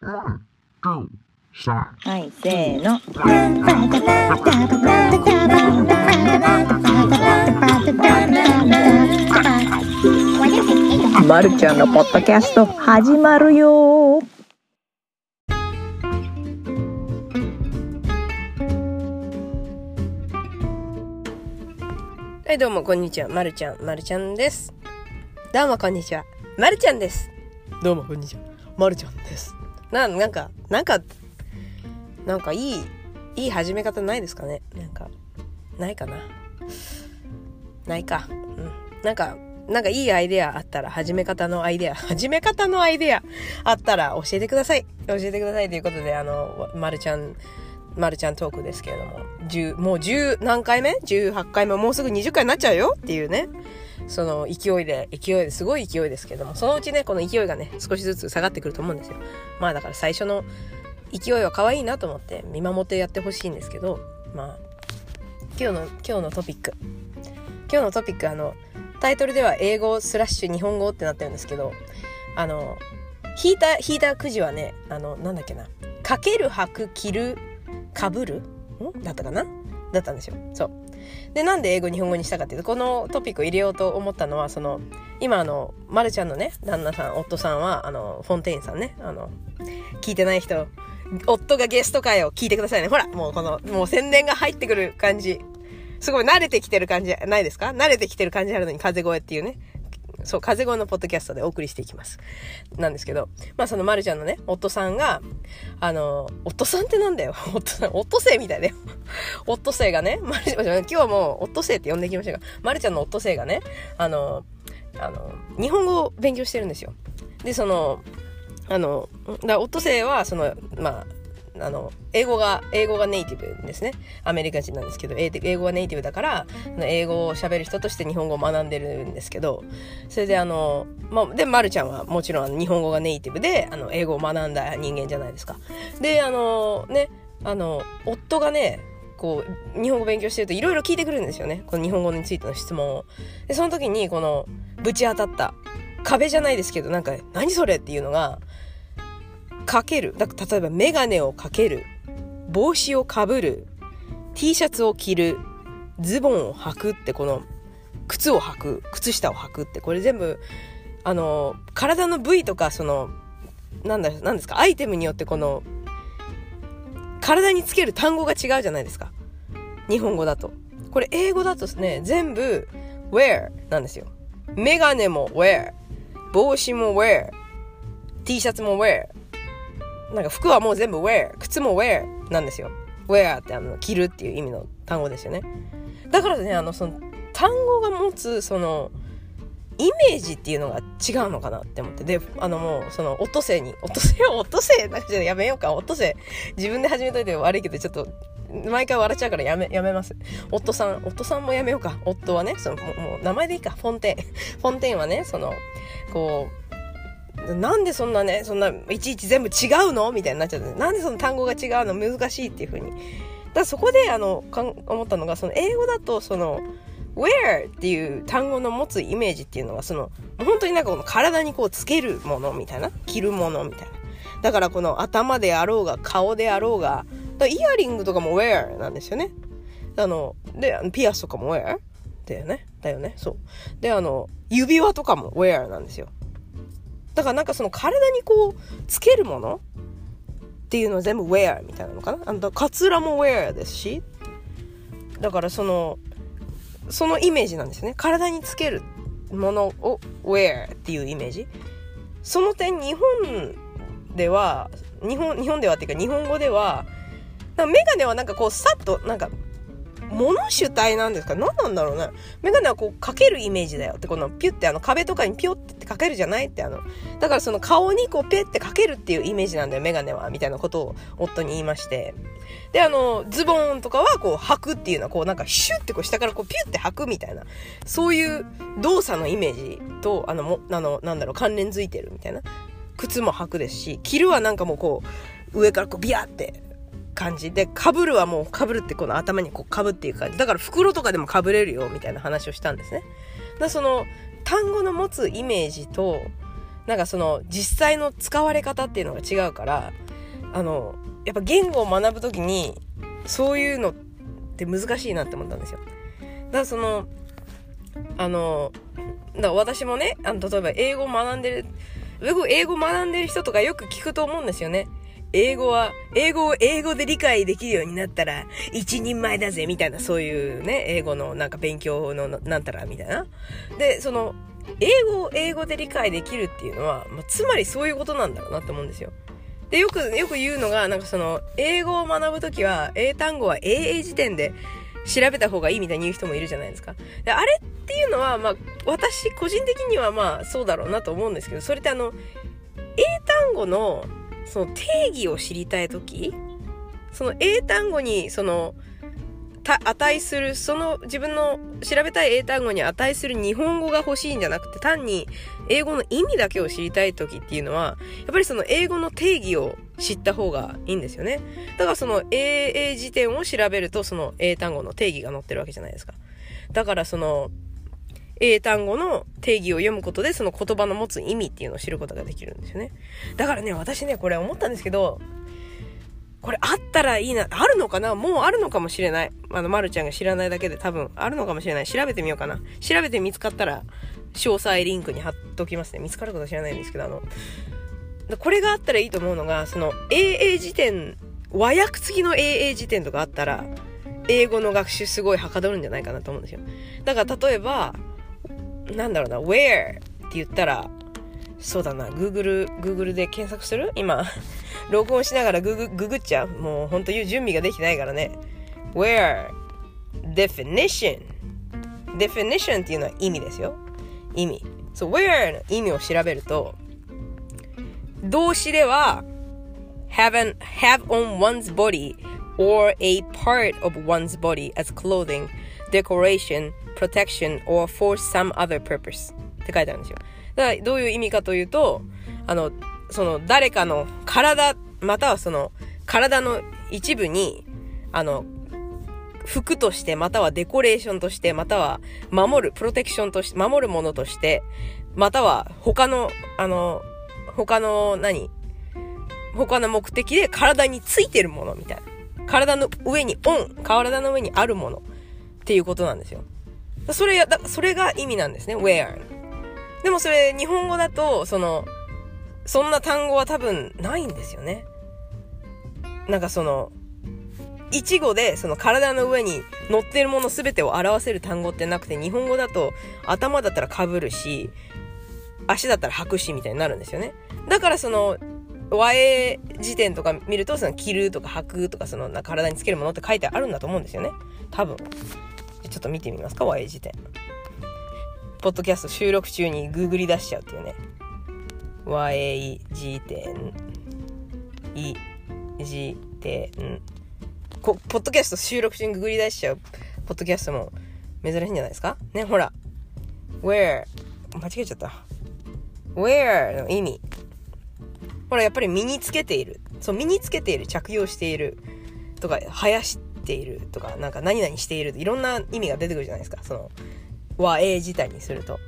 はい、せーの。まるちゃんのポッドキャスト始まるよはい、どうも、こんにちは。まるちゃん、まるちゃんです。どうも、こんにちは。まるちゃんです。どうも、こんにちは。まるちゃんです。な、なんか、なんか、なんかいい、いい始め方ないですかね？なんか、ないかな？ないか。うん。なんか、なんかいいアイデアあったら、始め方のアイデア、始め方のアイデアあったら教えてください。教えてくださいということで、あの、まるちゃん、まるちゃんトークですけれども、10、もう10何回目 ?18 回目、もうすぐ20回になっちゃうよっていうね。その勢いで、勢いですごい勢いですけども、そのうちね、この勢いがね、少しずつ下がってくると思うんですよ。まあだから最初の勢いは可愛いなと思って見守ってやってほしいんですけど、まあ、今日の、今日のトピック。今日のトピック、あの、タイトルでは英語スラッシュ日本語ってなってるんですけど、あの、引いた、引いたくじはね、あの、なんだっけな、かける、履く、着る、かぶるん？だったかな？だったんですよ。そう。で、なんで英語日本語にしたかっていうと、このトピックを入れようと思ったのは、その、今あの、まるちゃんのね、旦那さん、夫さんは、あの、フォンテインさんね、あの、聞いてない人、夫がゲスト会を聞いてくださいね。ほら、もうこの、もう宣伝が入ってくる感じ。すごい慣れてきてる感じ、ないですか？慣れてきてる感じあるのに風声っていうね。そう、風声のポッドキャストでお送りしていきます。なんですけど、まあそのまるちゃんのね、夫さんが、あの、夫さんってなんだよ。夫さん、夫生みたいだよ。夫生がね、まるちゃん、今日はもう夫生って呼んでいきましたが、まるちゃんの夫生がね、あの、あの、日本語を勉強してるんですよ。で、その、あの、だオットセイは、その、まあ、あの、英語が、英語がネイティブですね。アメリカ人なんですけど、英語がネイティブだから、英語を喋る人として日本語を学んでるんですけど、それであの、まあ、で、まるちゃんはもちろん日本語がネイティブで、あの、英語を学んだ人間じゃないですか。で、あの、ね、あの、夫がね、こう、日本語勉強してるといろいろ聞いてくるんですよね。この日本語についての質問を。で、その時に、この、ぶち当たった、壁じゃないですけど、なんか、何それっていうのが、かける。だ例えば、メガネをかける。帽子をかぶる。T シャツを着る。ズボンを履くって、この、靴を履く。靴下を履くって、これ全部、あの、体の部位とか、その、なんだ、なんですか、アイテムによってこの、体につける単語が違うじゃないですか。日本語だと。これ英語だとですね、全部 wear なんですよ。メガネも wear。帽子も wear。T シャツも wear。なんか服はもう全部 wear。靴も wear なんですよ。wear ってあの、着るっていう意味の単語ですよね。だからね、あの、その、単語が持つ、その、イメージっていうのが違うのかなって思って。で、あのもう、その、オットセイに、オットセイオットセイなんかやめようか、オットセイ。自分で始めといて悪いけど、ちょっと、毎回笑っちゃうからやめ、やめます。夫さん、夫さんもやめようか。夫はね、その、もう、もう名前でいいか、フォンテン。フォンテンはね、その、こう、なんでそんなね、そんな、いちいち全部違うの？みたいになっちゃって、なんでその単語が違うの？難しいっていう風に。だそこで、あの、かん思ったのが、その、英語だと、その、wear っていう単語の持つイメージっていうのは、その、本当になんかこの体にこうつけるもの？みたいな、着るもの？みたいな？だからこの頭であろうが、顔であろうが、イヤリングとかも wear なんですよね。あの、で、ピアスとかも wear だよね？だよね？そう。で、あの、指輪とかも wear なんですよ。だからなんかその体にこう、つけるものっていうのは全部 wear みたいなのかな？あの、カツラも wear ですし。だからその、そのイメージなんですね。体につけるものを wear っていうイメージ。その点、日本では、日本、日本ではっていうか日本語では、メガネはなんかこうさっと、なんか、物主体なんですか？何なんだろうね。メガネはこうかけるイメージだよって、このピュってあの壁とかにピョってかけるじゃないってあの、だからその顔にこうペってかけるっていうイメージなんだよ、メガネは。みたいなことを夫に言いまして。で、あの、ズボンとかはこう履くっていうのはこうなんかシュッてこう下からこうピュって履くみたいな、そういう動作のイメージと、あの、も、あの、なんだろう、関連づいてるみたいな。靴も履くですし、着るはなんかもうこう、上からこうビヤって感じで、被るはもう被るってこの頭にこう被っていう感じ。だから袋とかでも被れるよみたいな話をしたんですね。だその単語の持つイメージと、なんかその実際の使われ方っていうのが違うからあのやっぱ言語を学ぶ時にそういうのって難しいなって思ったんですよ。だからそのあのだから私もねあの例えば英語を学んでる英語学んでる人とかよく聞くと思うんですよね。英語は、英語を英語で理解できるようになったら一人前だぜみたいなそういうね、英語のなんか勉強のなんたらみたいな。で、その、英語を英語で理解できるっていうのは、まあ、つまりそういうことなんだろうなって思うんですよ。で、よく、よく言うのが、なんかその、英語を学ぶときは、英単語は英英辞典で調べた方がいいみたいに言う人もいるじゃないですか。で、あれっていうのは、まあ、私個人的にはまあ、そうだろうなと思うんですけど、それってあの、英単語の、その定義を知りたいとき、その英単語に、その、値する、その自分の調べたい英単語に値する日本語が欲しいんじゃなくて、単に英語の意味だけを知りたい時っていうのは、やっぱりその英語の定義を知った方がいいんですよね。だからその英英辞典を調べると、その英単語の定義が載ってるわけじゃないですか。だからその、英単語の定義を読むことで、その言葉の持つ意味っていうのを知ることができるんですよね。だからね、私ね、これ思ったんですけど、これあったらいいな。あるのかな？もうあるのかもしれない。あの、まるちゃんが知らないだけで多分あるのかもしれない。調べてみようかな。調べて見つかったら、詳細リンクに貼っときますね。見つかることは知らないんですけど、あの、これがあったらいいと思うのが、その、AA 辞典、和訳付きの AA 辞典とかあったら、英語の学習すごいはかどるんじゃないかなと思うんですよ。だから例えば、なんだろうな、where って言ったら、そうだな、Google、Google で検索する今、録音しながらググググっちゃう。もうほんと言う準備ができないからね。where, definition. definition っていうのは意味ですよ。意味。そう、where の意味を調べると、動詞では、have, an, have on one's body or a part of one's body as clothing, decoration, protection, or for some other purpose って書いてあるんですよ。だからどういう意味かというと、あの、その誰かの体、またはその体の一部に、あの、服として、またはデコレーションとして、または守る、プロテクションとして、守るものとして、または他の、あの、他の何？他の目的で体についてるものみたいな。体の上にオン、体の上にあるものっていうことなんですよ。それやだ、それが意味なんですね、wear。でもそれ日本語だと、その、そんな単語は多分ないんですよね。なんかその、一語でその体の上に乗ってるもの全てを表せる単語ってなくて、日本語だと頭だったら被るし、足だったら履くしみたいになるんですよね。だからその、和英辞典とか見ると、その着るとか履くとか、その体につけるものって書いてあるんだと思うんですよね。多分。ょっと見てみますか、和英辞典。ポッドキャスト収録中にググり出しちゃうっていうね。和英辞典、い、辞典、こ、ポッドキャスト収録中にググり出しちゃう、ポッドキャストも珍しいんじゃないですか？ね、ほら。where, 間違えちゃった。where の意味。ほら、やっぱり身につけている。そう、身につけている、着用している。とか、生やしている。とか、なんか何々している。いろんな意味が出てくるじゃないですか。その、和英自体にすると。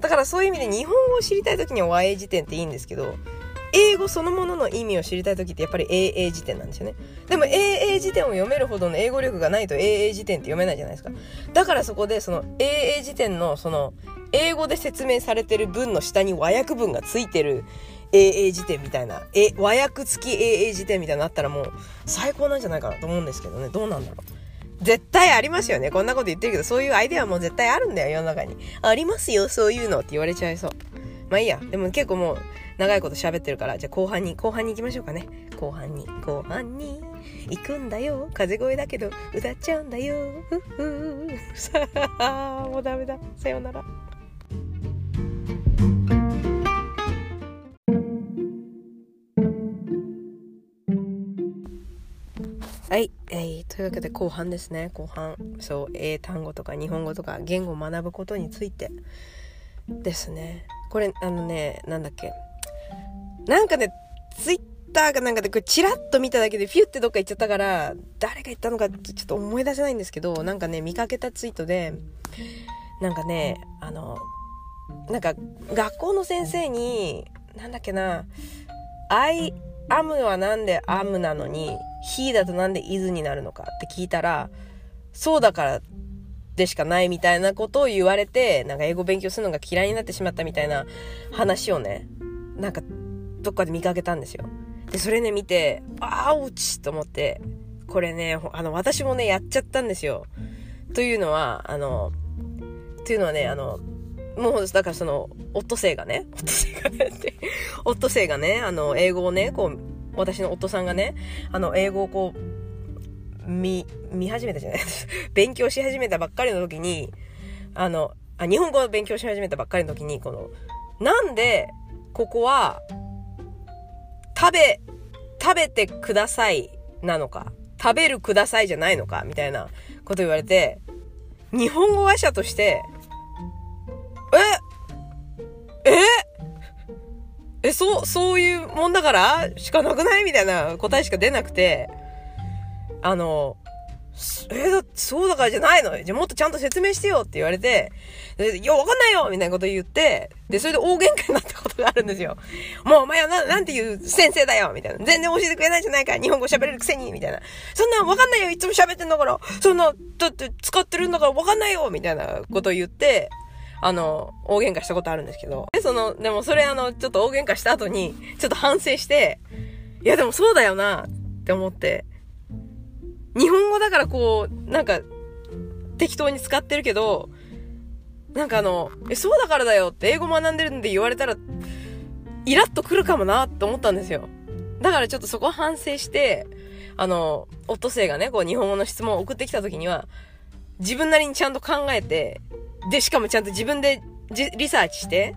だからそういう意味で日本語を知りたい時には和英辞典っていいんですけど、英語そのものの意味を知りたい時ってやっぱり英英辞典なんですよね。でも英英辞典を読めるほどの英語力がないと英英辞典って読めないじゃないですか。だからそこでその英英辞典のその英語で説明されてる文の下に和訳文がついてる英英辞典みたいな、え、和訳付き英英辞典みたいなのあったらもう最高なんじゃないかなと思うんですけどね。どうなんだろう。絶対ありますよね。こんなこと言ってるけど、そういうアイデアも絶対あるんだよ、世の中に。ありますよ、そういうのって言われちゃいそう。まあいいや。でも結構もう、長いこと喋ってるから、じゃあ後半に、後半に行きましょうかね。後半に、後半に、行くんだよ。風声だけど、歌っちゃうんだよ。ふふ さあ、もうダメだ。さようなら。はい、えー、というわけで後半ですね。後半。そう英単語とか日本語とか言語を学ぶことについてですね。これあのねなんだっけ。なんかねツイッターかなんかでこれチラッと見ただけでフィュってどっか行っちゃったから誰が言ったのかちょっと思い出せないんですけどなんかね見かけたツイートでなんかねあのなんか学校の先生になんだっけな I am はなんで am なのに he だとなんで is になるのかって聞いたらそうだからでしかないみたいなことを言われてなんか英語勉強するのが嫌いになってしまったみたいな話をねなんかどっかで見かけたんですよ。でそれね見てああ落ちと思ってこれねあの私もねやっちゃったんですよ。というのはあのというのはねあのもう、だからその、オットセイがね、オットセイがねって、オットセイがね、あの、英語をね、こう、私の夫さんがね、あの、英語をこう、見、見始めたじゃないです。勉強し始めたばっかりの時に、あの、あ、日本語を勉強し始めたばっかりの時に、この、なんで、ここは、食べ、食べてくださいなのか、食べるくださいじゃないのか、みたいなこと言われて、日本語話者として、ええ？え、そう、そういうもんだからしかなくない？みたいな答えしか出なくて、あの、えだそうだからじゃないの？じゃもっとちゃんと説明してよって言われて、いや、わかんないよみたいなこと言って、で、それで大喧嘩になったことがあるんですよ。もうお前はな、なんていう先生だよ？みたいな。全然教えてくれないじゃないか？日本語喋れるくせに？みたいな。そんなわかんないよ。いつも喋ってんだから。そんな、だって使ってるんだからわかんないよ？みたいなこと言って、あの、大喧嘩したことあるんですけど、で、その、でもそれあの、ちょっと大喧嘩した後に、ちょっと反省して、いやでもそうだよなって思って、日本語だからこう、なんか、適当に使ってるけど、なんかあの、え、そうだからだよって英語学んでるんで言われたら、イラッとくるかもなって思ったんですよ。だからちょっとそこ反省して、あの、オットセイがね、こう日本語の質問を送ってきた時には、自分なりにちゃんと考えて、で、しかもちゃんと自分でリサーチして、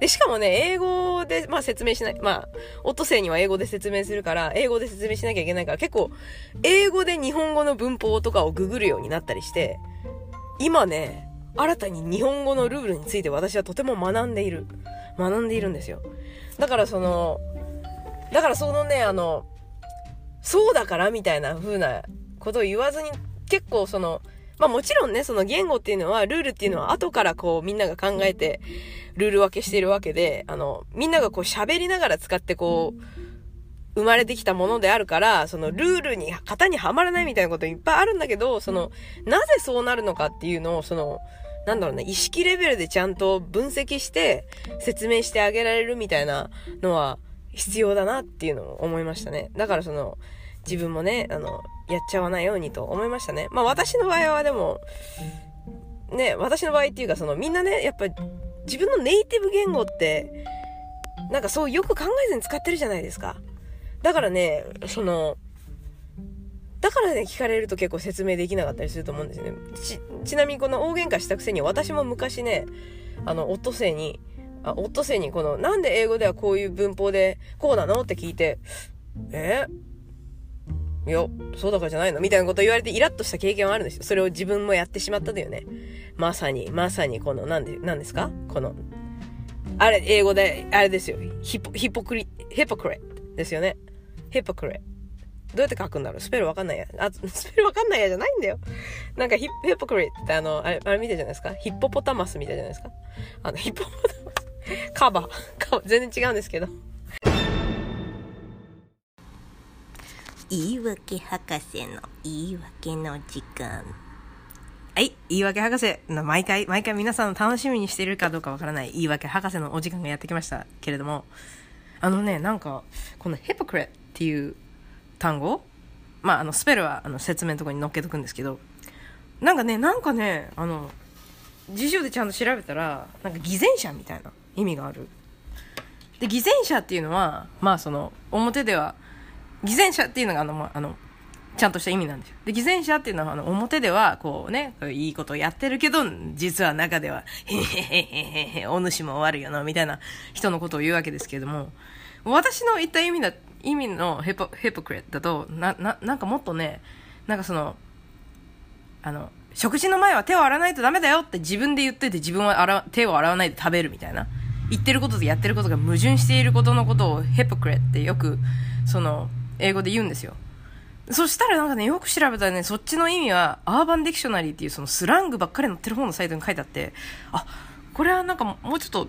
で、しかもね、英語で、まあ説明しない。まあ、オットセイには英語で説明するから、英語で説明しなきゃいけないから、結構、英語で日本語の文法とかをググるようになったりして、今ね、新たに日本語のルールについて私はとても学んでいる。学んでいるんですよ。だからその、だからそのね、あの、そうだからみたいな風なことを言わずに、結構その、まあもちろんね、その言語っていうのは、ルールっていうのは後からこうみんなが考えて、ルール分けしているわけで、あの、みんながこう喋りながら使ってこう、生まれてきたものであるから、そのルールに、型にはまらないみたいなこといっぱいあるんだけど、その、なぜそうなるのかっていうのを、その、なんだろうね、意識レベルでちゃんと分析して説明してあげられるみたいなのは必要だなっていうのを思いましたね。だからその、自分もね、あの、やっちゃわないようにと思いましたね。まあ私の場合はでも、ね、私の場合っていうかそのみんなね、やっぱ自分のネイティブ言語って、なんかそうよく考えずに使ってるじゃないですか。だからね、その、だからね、聞かれると結構説明できなかったりすると思うんですよね。ち、ちなみにこの大喧嘩したくせに私も昔ね、あの、オットセイに、あ、オットセイにこの、なんで英語ではこういう文法でこうなのって聞いて、え？いや、そうだからじゃないの？みたいなこと言われてイラッとした経験はあるんですよ。それを自分もやってしまったというね。まさに、まさにこの、なんで、なんですか？この、あれ、英語で、あれですよ。ヒポ、ヒポクリ、ヒポクレですよね。ヒポクレ。どうやって書くんだろう？スペルわかんないや。あ、スペルわかんないやじゃないんだよ。なんかヒ、ヒポクレってあの、あれ、あれ見たじゃないですか？ヒッポポタマスみたいじゃないですか？あの、ヒッポポタマス。カバー。カバー。全然違うんですけど。言い訳博士の言い訳の時間はい。言い訳博士の毎回、毎回皆さん楽しみにしているかどうかわからない言い訳博士のお時間がやってきましたけれども、あのね、なんか、この hypocrite っていう単語？まあ、あの、スペルはあの説明のとこに載っけとくんですけど、なんかね、なんかね、あの、辞書でちゃんと調べたら、なんか偽善者みたいな意味がある。で、偽善者っていうのは、まあその、表では、偽善者っていうのがあの、まあの、ちゃんとした意味なんですよ。で、偽善者っていうのは、あの、表では、こうね、いいことをやってるけど、実は中では、へへへへへへ、お主も悪いよな、みたいな人のことを言うわけですけれども、私の言った意味だ、意味のヘポ、ヘポクレだと、な、な、なんかもっとね、なんかその、あの、食事の前は手を洗わないとダメだよって自分で言っといて自分は洗手を洗わないで食べるみたいな。言ってることとやってることが矛盾していることのことをヘポクレってよく、その、英語で言うんですよ。そしたらなんかね、よく調べたらね、そっちの意味は、アーバンディクショナリーっていうそのスラングばっかり載ってる方のサイトに書いてあって、あ、これはなんかもうちょっと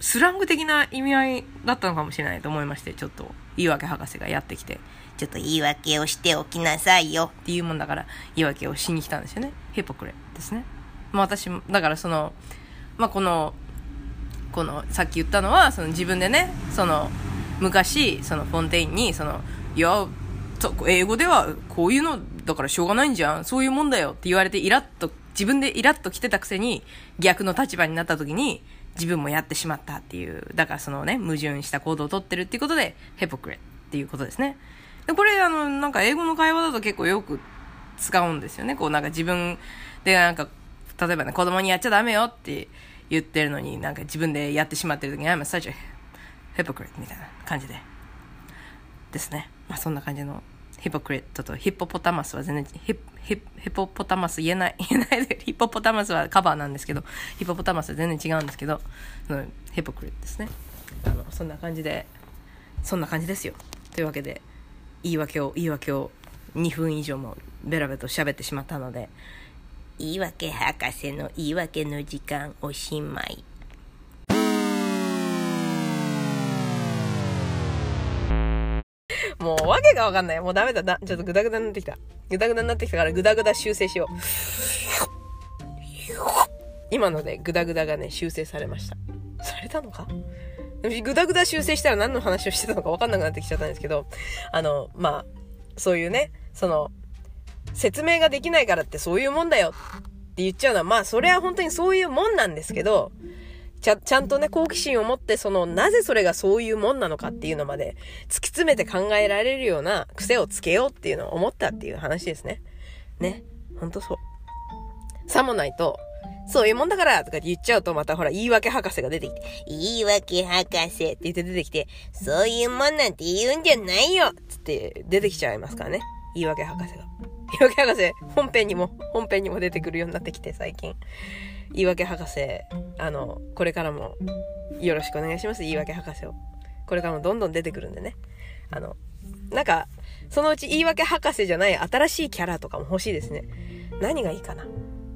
スラング的な意味合いだったのかもしれないと思いまして、ちょっと言い訳博士がやってきて、ちょっと言い訳をしておきなさいよ。っていうもんだから言い訳をしに来たんですよね。ヒポクレですね。まあ私も、だからその、まあこの、この、さっき言ったのは、その自分でね、その、昔、そのフォンテインに、その、いや、英語ではこういうのだからしょうがないんじゃん。そういうもんだよって言われてイラッと、自分でイラッと来てたくせに逆の立場になった時に自分もやってしまったっていう、だからそのね、矛盾した行動をとってるっていうことで、ヘポクレっていうことですね。でこれあの、なんか英語の会話だと結構よく使うんですよね。こうなんか自分でなんか、例えばね、子供にやっちゃダメよって言ってるのになんか自分でやってしまってる時に、I'm such a hypocrite みたいな感じで。ですね。まあそんな感じのヒポクリットとヒッポポタマスは全然ヒヒヒポポタマス言えない 言えないでヒッポポタマスはカバーなんですけどヒポポタマスは全然違うんですけどそのヒポクリットですねあのそんな感じでそんな感じですよというわけで言い訳を言い訳を2分以上もベラベラと喋ってしまったので言い訳博士の言い訳の時間おしまい。もうわけがわかんない。もうダメだ。だちょっとグダグダになってきた。グダグダになってきたからグダグダ修正しよう。今のでグダグダがね、修正されました。されたのか？グダグダ修正したら何の話をしてたのかわかんなくなってきちゃったんですけど、あの、まあ、そういうね、その、説明ができないからってそういうもんだよって言っちゃうのは、まあ、それは本当にそういうもんなんですけど、ちゃ、ちゃんとね、好奇心を持って、その、なぜそれがそういうもんなのかっていうのまで、突き詰めて考えられるような癖をつけようっていうのを思ったっていう話ですね。ね。ほんとそう。さもないと、そういうもんだからとか言っちゃうと、またほら、言い訳博士が出てきて、言い訳博士。って言って出てきて、そういうもんなんて言うんじゃないよ。つって出てきちゃいますからね。言い訳博士が。言い訳博士、本編にも、本編にも出てくるようになってきて、最近。言い訳博士、あの、これからもよろしくお願いします、言い訳博士を。これからもどんどん出てくるんでね。あの、なんか、そのうち言い訳博士じゃない新しいキャラとかも欲しいですね。何がいいかな。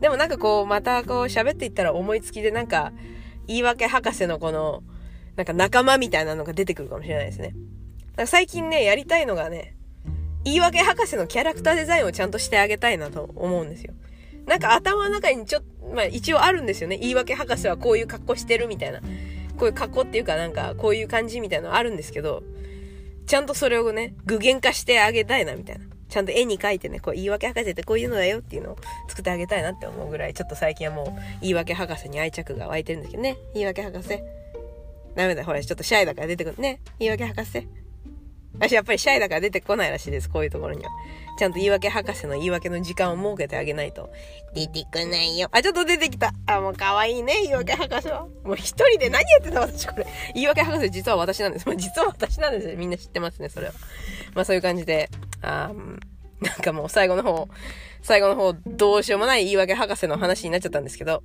でもなんかこう、またこう喋っていったら思いつきでなんか、言い訳博士のこの、なんか仲間みたいなのが出てくるかもしれないですね。か最近ね、やりたいのがね、言い訳博士のキャラクターデザインをちゃんとしてあげたいなと思うんですよ。なんか頭の中にちょっ、まあ一応あるんですよね。言い訳博士はこういう格好してるみたいな。こういう格好っていうかなんかこういう感じみたいなのあるんですけど、ちゃんとそれをね、具現化してあげたいなみたいな。ちゃんと絵に描いてね、こう言い訳博士ってこういうのだよっていうのを作ってあげたいなって思うぐらい、ちょっと最近はもう言い訳博士に愛着が湧いてるんですけどね。言い訳博士。ダメだ、ほら、ちょっとシャイだから出てくる。ね。言い訳博士。私やっぱりシャイだから出てこないらしいです、こういうところには。ちゃんと言い訳博士の言い訳の時間を設けてあげないと。出てこないよ。あ、ちょっと出てきた。あ、もう可愛いね、言い訳博士は。もう一人で何やってんだ、私これ。言い訳博士実は私なんです。もう実は私なんですよ。みんな知ってますね、それは。まあそういう感じで、あなんかもう最後の方、最後の方、どうしようもない言い訳博士の話になっちゃったんですけど、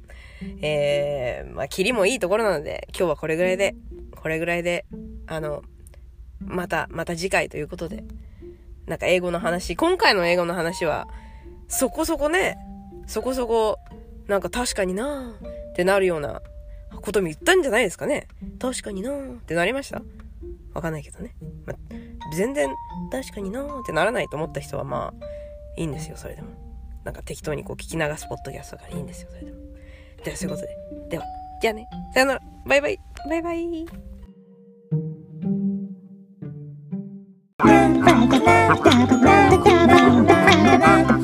えー、まあ、キリもいいところなので、今日はこれぐらいで、これぐらいで、あの、また、また次回ということで、なんか英語の話、今回の英語の話は、そこそこね、そこそこ、なんか確かになーってなるようなことも言ったんじゃないですかね。確かになーってなりました？わかんないけどね。ま、全然確かになーってならないと思った人はまあ、いいんですよ、それでも。なんか適当にこう聞き流すポッドキャストだからいいんですよ、それでも。では、そういうことで。では、じゃあね。さよなら。バイバイ。バイバイ。啦啦啦啦啦啦啦啦啦啦